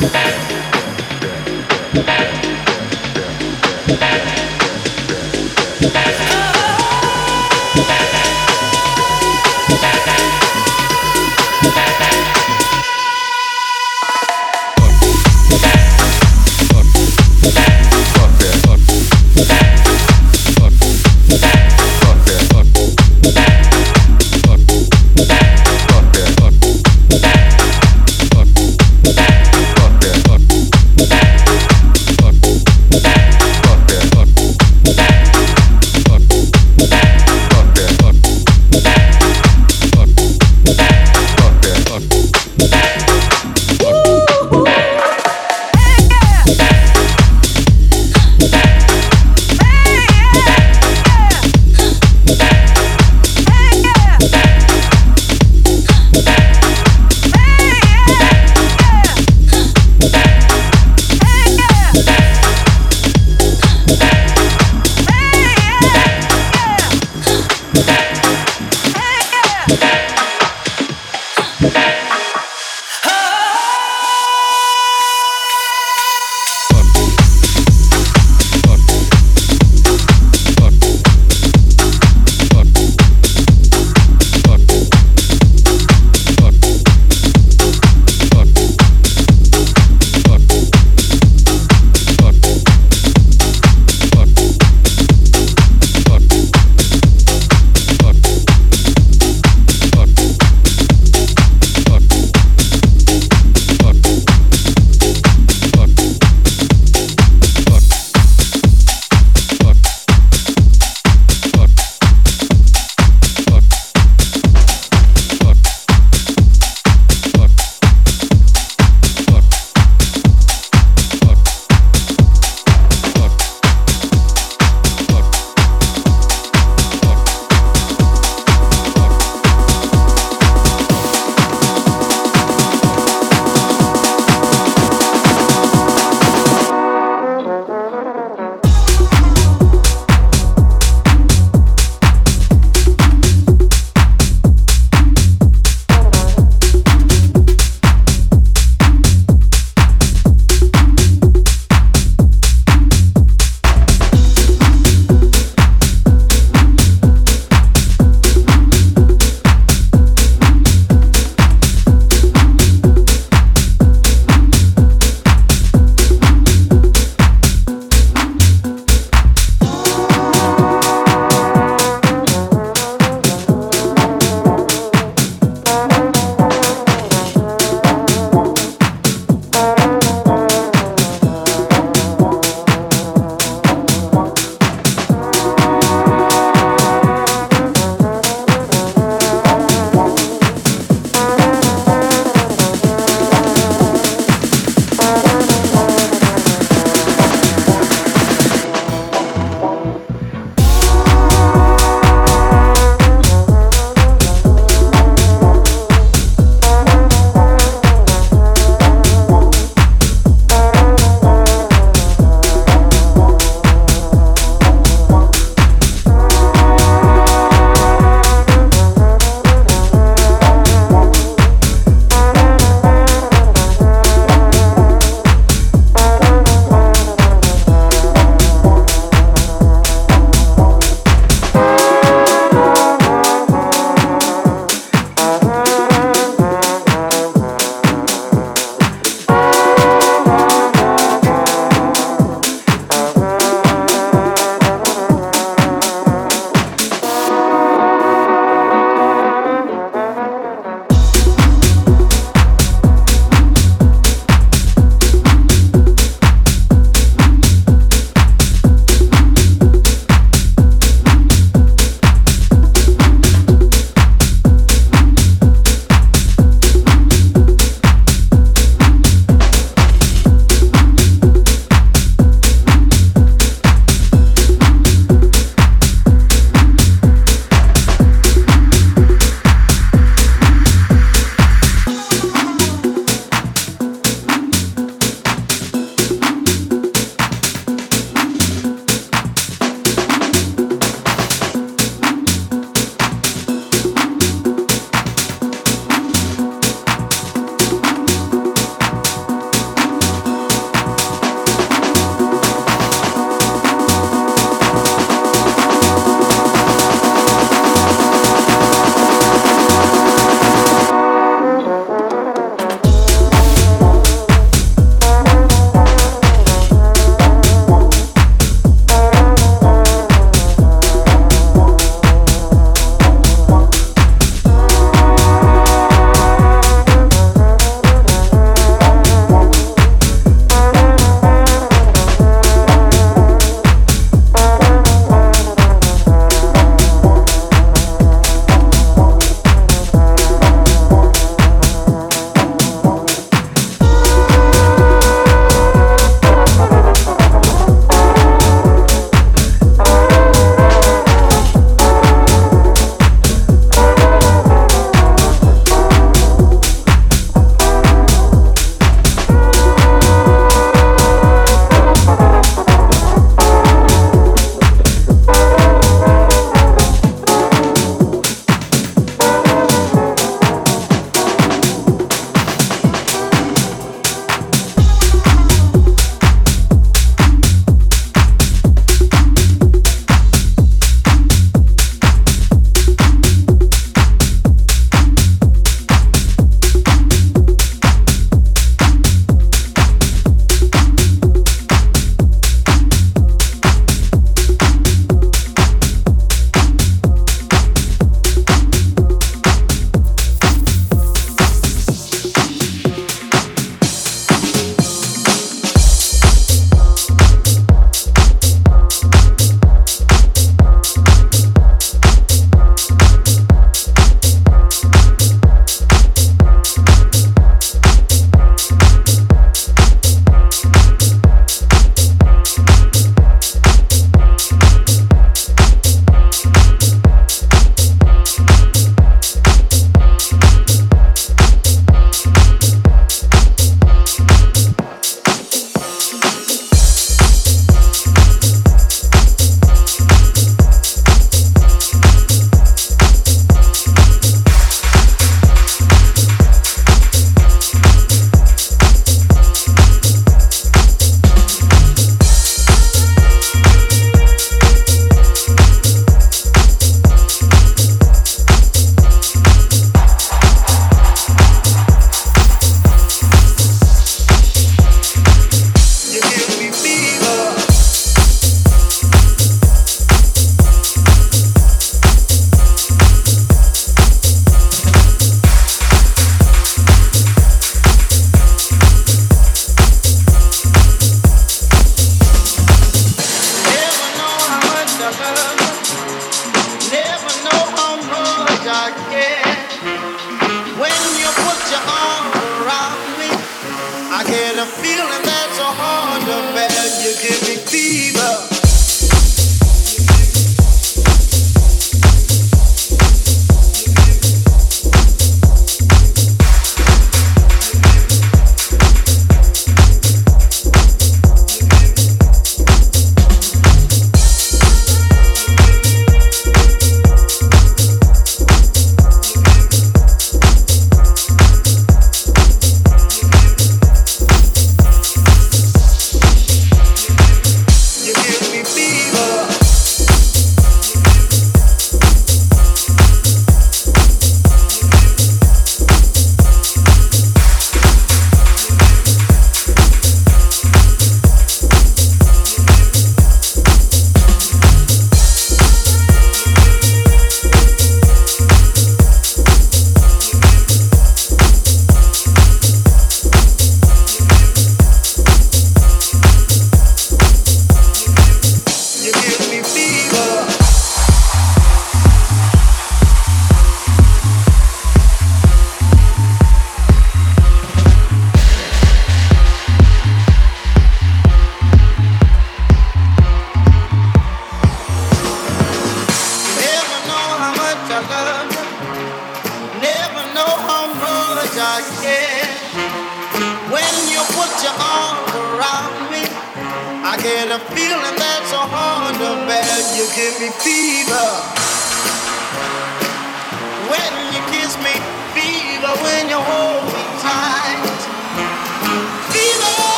Thank you.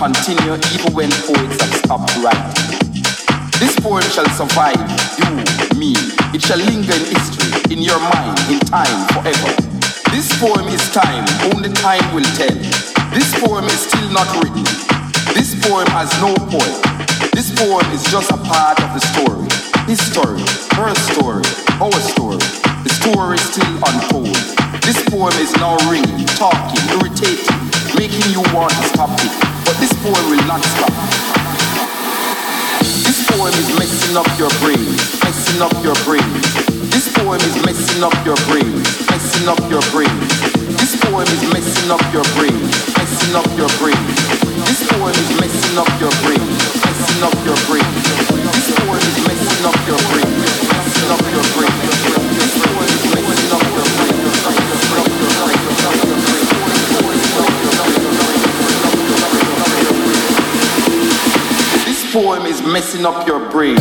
continue even when poets have stopped writing. This poem shall survive you, me. It shall linger in history, in your mind, in time, forever. This poem is time, only time will tell. This poem is still not written. This poem has no point. This poem is just a part of the story. His story, her story, our story. The story still unfolds. This poem is now ringing, talking, irritating, making you want to stop it messing up your brain. Messing up your brain. This poem is messing up your brain, messing up your brain. This poem is messing up your brain, messing up your brain. This poem is messing up your brain, messing up your brain. This poem is messing up your brain, messing up your brain. This poem is messing up your brain. form is messing up your brain.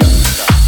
Like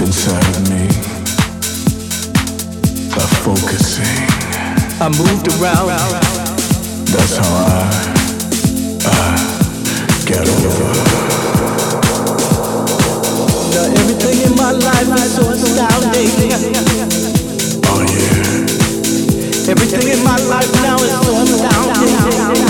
inside of me are focusing. I moved around. That's how I, I get over. Now everything in my life is so astounding. Oh yeah. Everything in my life now is so astounding.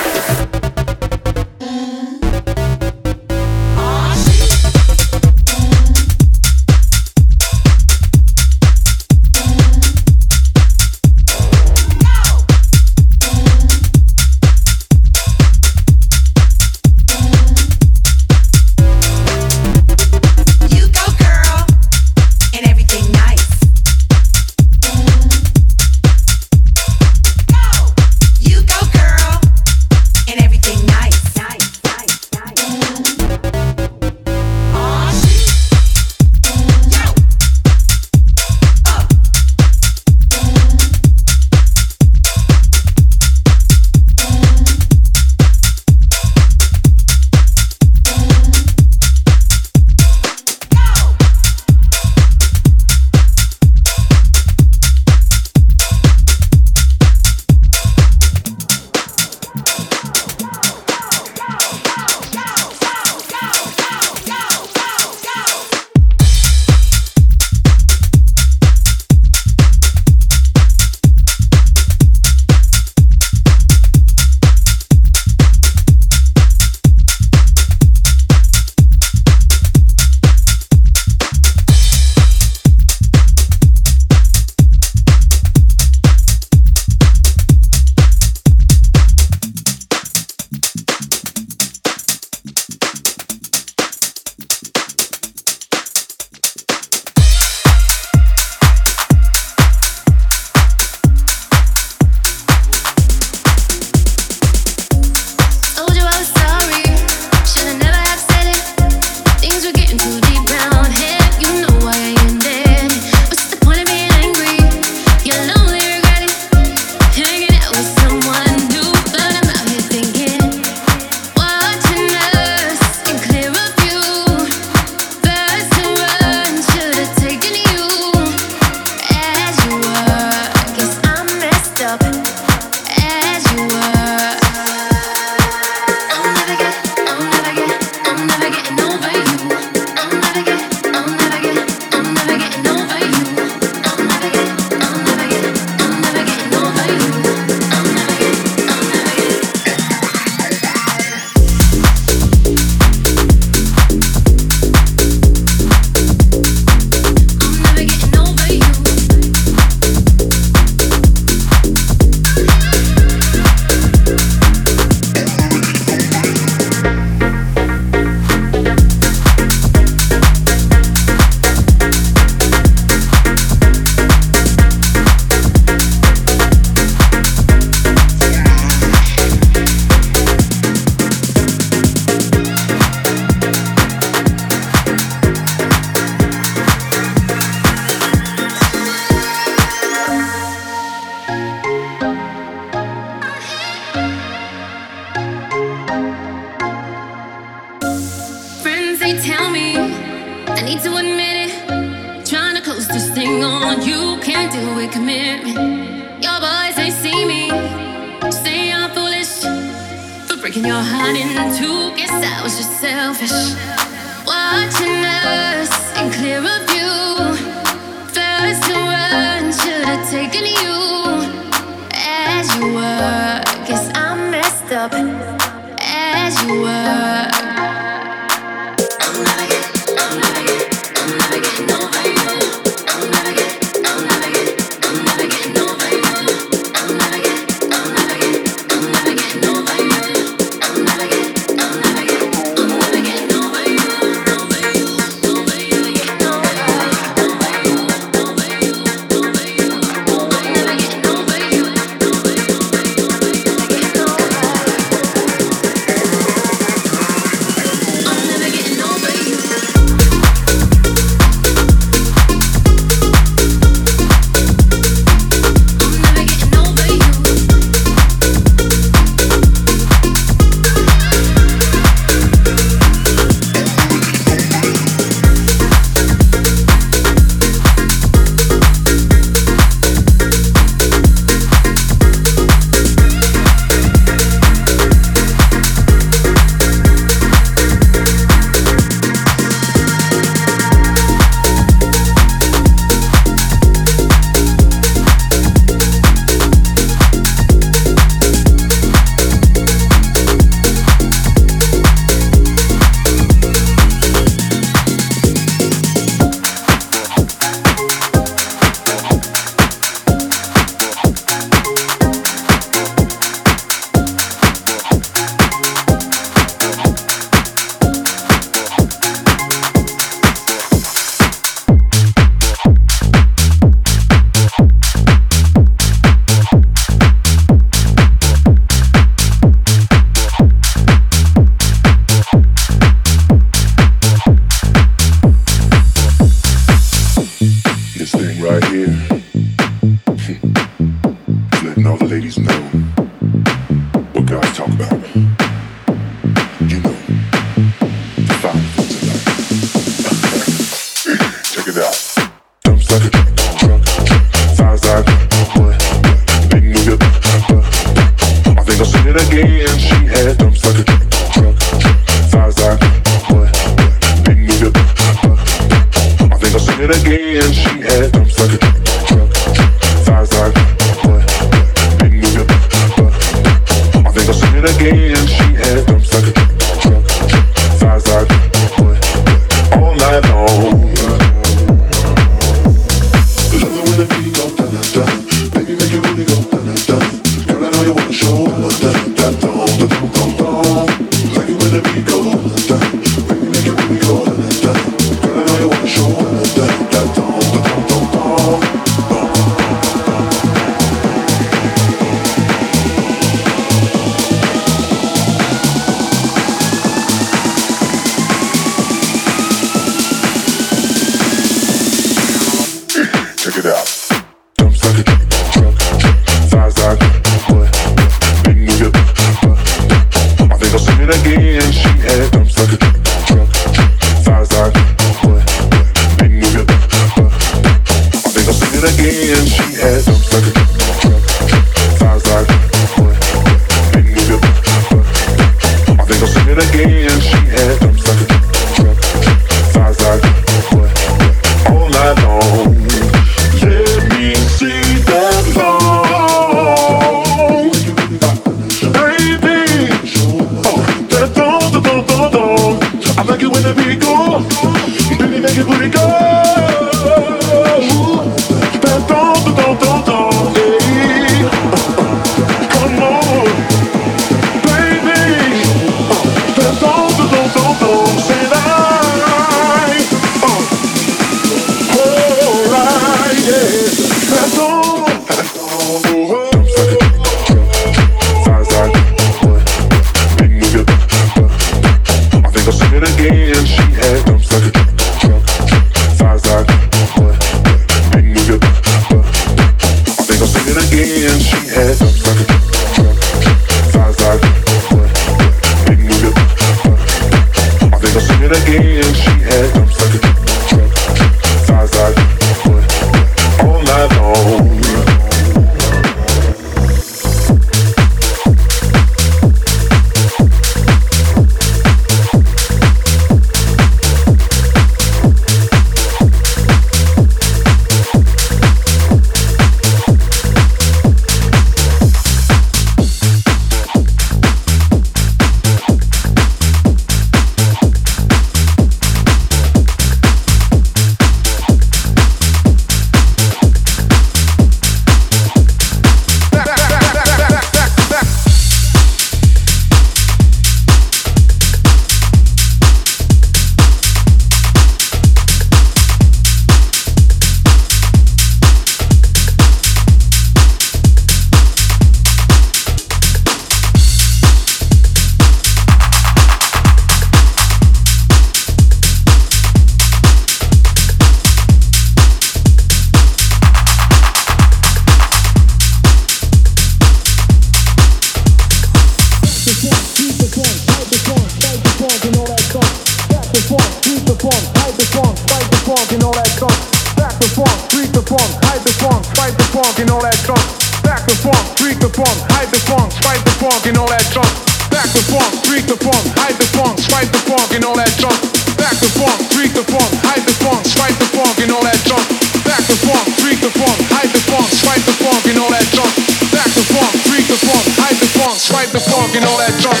smoking all that junk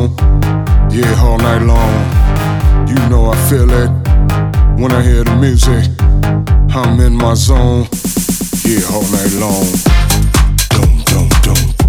on. Yeah, all night long. You know I feel it when I hear the music. I'm in my zone. Yeah, all night long. Don't, don't, don't.